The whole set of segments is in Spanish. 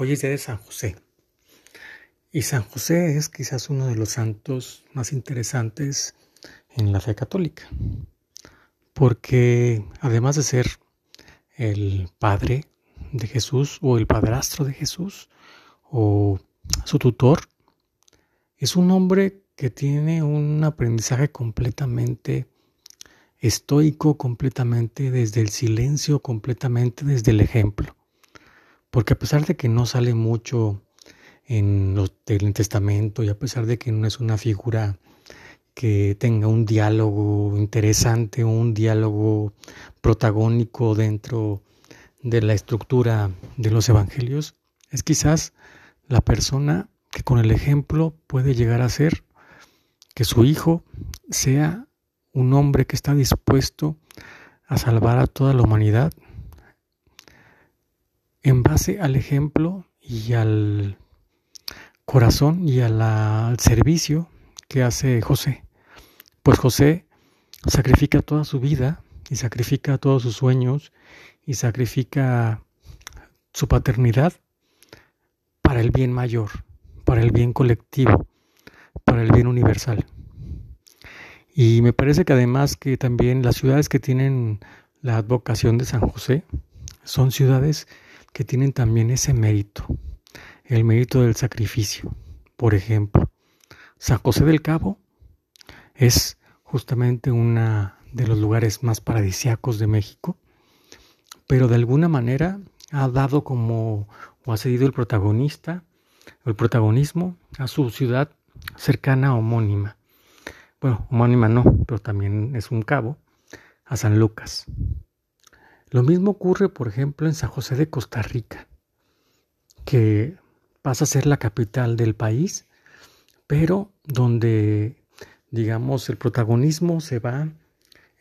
Hoy es día de San José. Y San José es quizás uno de los santos más interesantes en la fe católica. Porque además de ser el padre de Jesús o el padrastro de Jesús o su tutor, es un hombre que tiene un aprendizaje completamente estoico, completamente desde el silencio, completamente desde el ejemplo. Porque a pesar de que no sale mucho en los del Testamento y a pesar de que no es una figura que tenga un diálogo interesante, un diálogo protagónico dentro de la estructura de los evangelios, es quizás la persona que con el ejemplo puede llegar a ser que su hijo sea un hombre que está dispuesto a salvar a toda la humanidad en base al ejemplo y al corazón y al servicio que hace José. Pues José sacrifica toda su vida y sacrifica todos sus sueños y sacrifica su paternidad para el bien mayor, para el bien colectivo, para el bien universal. Y me parece que además que también las ciudades que tienen la advocación de San José son ciudades que tienen también ese mérito, el mérito del sacrificio. Por ejemplo, San José del Cabo es justamente uno de los lugares más paradisiacos de México, pero de alguna manera ha dado como o ha cedido el protagonista, el protagonismo a su ciudad cercana homónima. Bueno, homónima no, pero también es un cabo, a San Lucas. Lo mismo ocurre, por ejemplo, en San José de Costa Rica, que pasa a ser la capital del país, pero donde, digamos, el protagonismo se va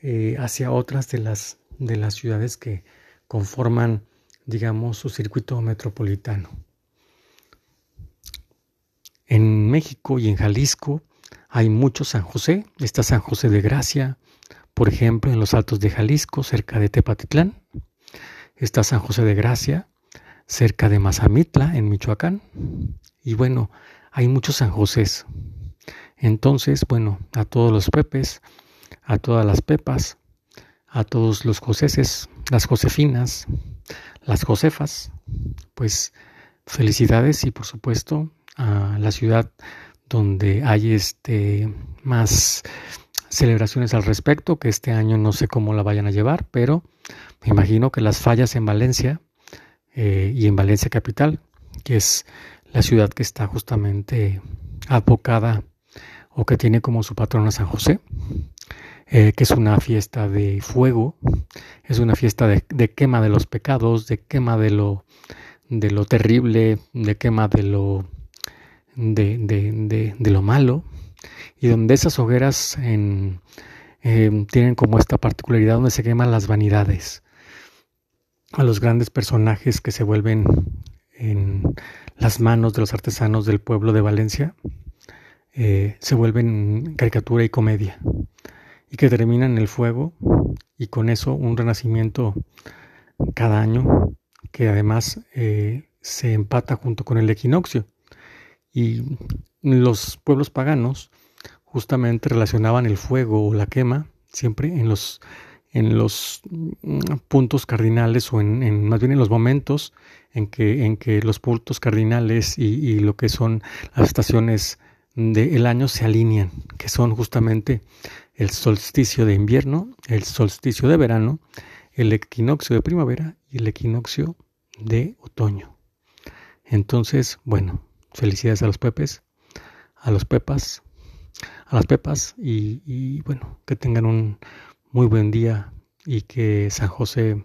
eh, hacia otras de las, de las ciudades que conforman, digamos, su circuito metropolitano. En México y en Jalisco hay muchos San José. Está San José de Gracia, por ejemplo, en los Altos de Jalisco, cerca de Tepatitlán, está San José de Gracia, cerca de Mazamitla, en Michoacán. Y bueno, hay muchos San Josés. Entonces, bueno, a todos los Pepes, a todas las Pepas, a todos los Joseses, las Josefinas, las Josefas, pues felicidades y por supuesto a la ciudad donde hay este más celebraciones al respecto, que este año no sé cómo la vayan a llevar, pero me imagino que las fallas en Valencia eh, y en Valencia Capital, que es la ciudad que está justamente abocada o que tiene como su patrona San José, eh, que es una fiesta de fuego, es una fiesta de, quema de los pecados, de quema de lo, de lo terrible, de quema de lo, de, de lo malo, y donde esas hogueras em, tienen como esta particularidad donde se queman las vanidades, a los grandes personajes que se vuelven en las manos de los artesanos del pueblo de Valencia, eh, se vuelven caricatura y comedia, y que terminan en el fuego, y con eso un renacimiento cada año, que además eh, se empata junto con el equinoccio. Y los pueblos paganos justamente relacionaban el fuego o la quema siempre en los, en los mm, puntos cardinales o en, más bien en los momentos en que, en que los puntos cardinales y, lo que son las estaciones del año se alinean, que son justamente el solsticio de invierno, el solsticio de verano, el equinoccio de primavera y el equinoccio de otoño. Entonces, bueno, felicidades a los pepes, a los pepas, a las pepas y, bueno, que tengan un muy buen día y que San José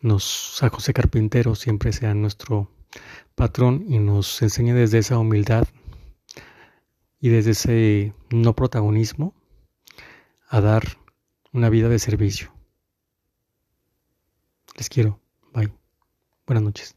nos, San José Carpintero siempre sea nuestro patrón y nos enseñe desde esa humildad y desde ese no protagonismo a dar una vida de servicio. Les quiero. Bye. Buenas noches.